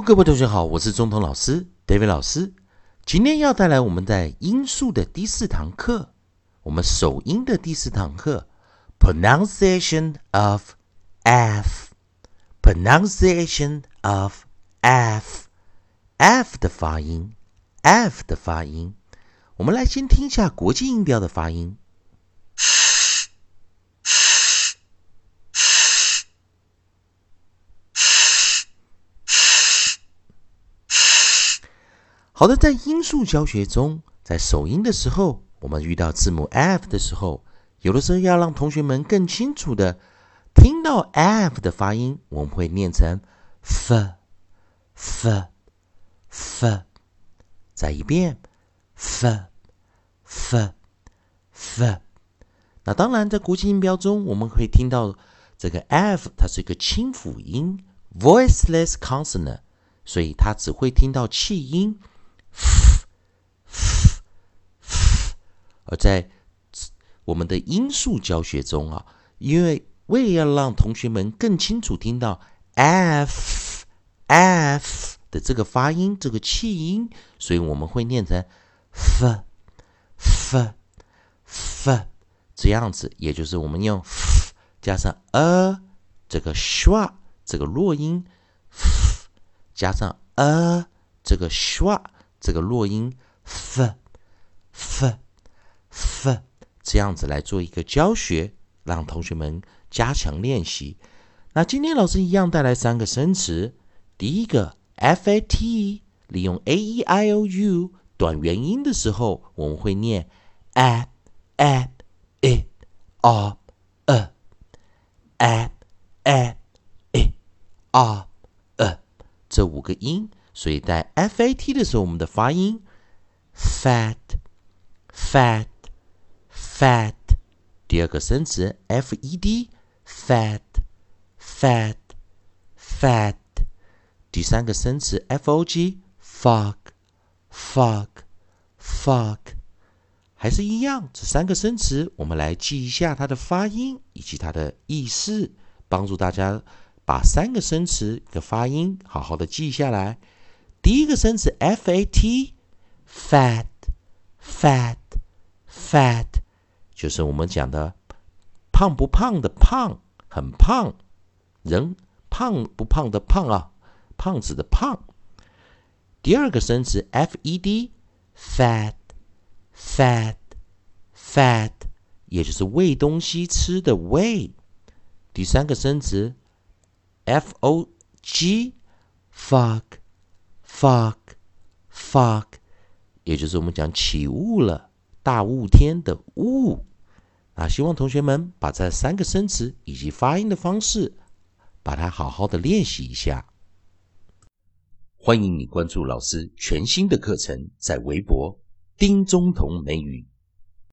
各位同学好，我是中通老师 David 老师。今天要带来我们在音素的第四堂课，我们首音的第四堂课，pronunciation of f，pronunciation of f，f 的发音，f 的发音。我们来先听一下国际音标的发音。好的，在音数教学中，在首音的时候，我们遇到字母 f 的时候，有的时候要让同学们更清楚的听到 f 的发音，我们会念成 f f f，再一遍 f f f。那当然，在国际音标中，我们会听到这个 f，它是一个清辅音 （voiceless consonant），所以它只会听到气音。在我们的音素教学中啊，因为为了要让同学们更清楚听到 f f 的这个发音，这个气音，所以我们会念成 f f f 这样子，也就是我们用 f 加上 a 这个 schwa 这个弱音，f 加上 a 这个 schwa 这个弱音 f f。F 这样子来做一个教学，让同学们加强练习。那今天老师一样带来三个生词。第一个 fat，利用 a e i o u 短元音的时候，我们会念 a a i o a a a i o a 这五个音，所以在 fat 的时候，我们的发音 fat fat。fat，第二个生词 f e d，fat，fat，fat，第三个生词 f o g，fog，fog，fog，还是一样，这三个生词我们来记一下它的发音以及它的意思，帮助大家把三个生词的发音好好的记下来。第一个生词 f a t，fat，fat，fat。就是我们讲的胖不胖的胖，很胖，人胖不胖的胖啊，胖子的胖。第二个生词 f e d，fat，fat，fat，也就是喂东西吃的喂。第三个生词 f o g，fog，fog，fog，也就是我们讲起雾了，大雾天的雾。啊希望同学们把这三个生词以及发音的方式，把它好好的练习一下。欢迎你关注老师全新的课程，在微博丁中同美语。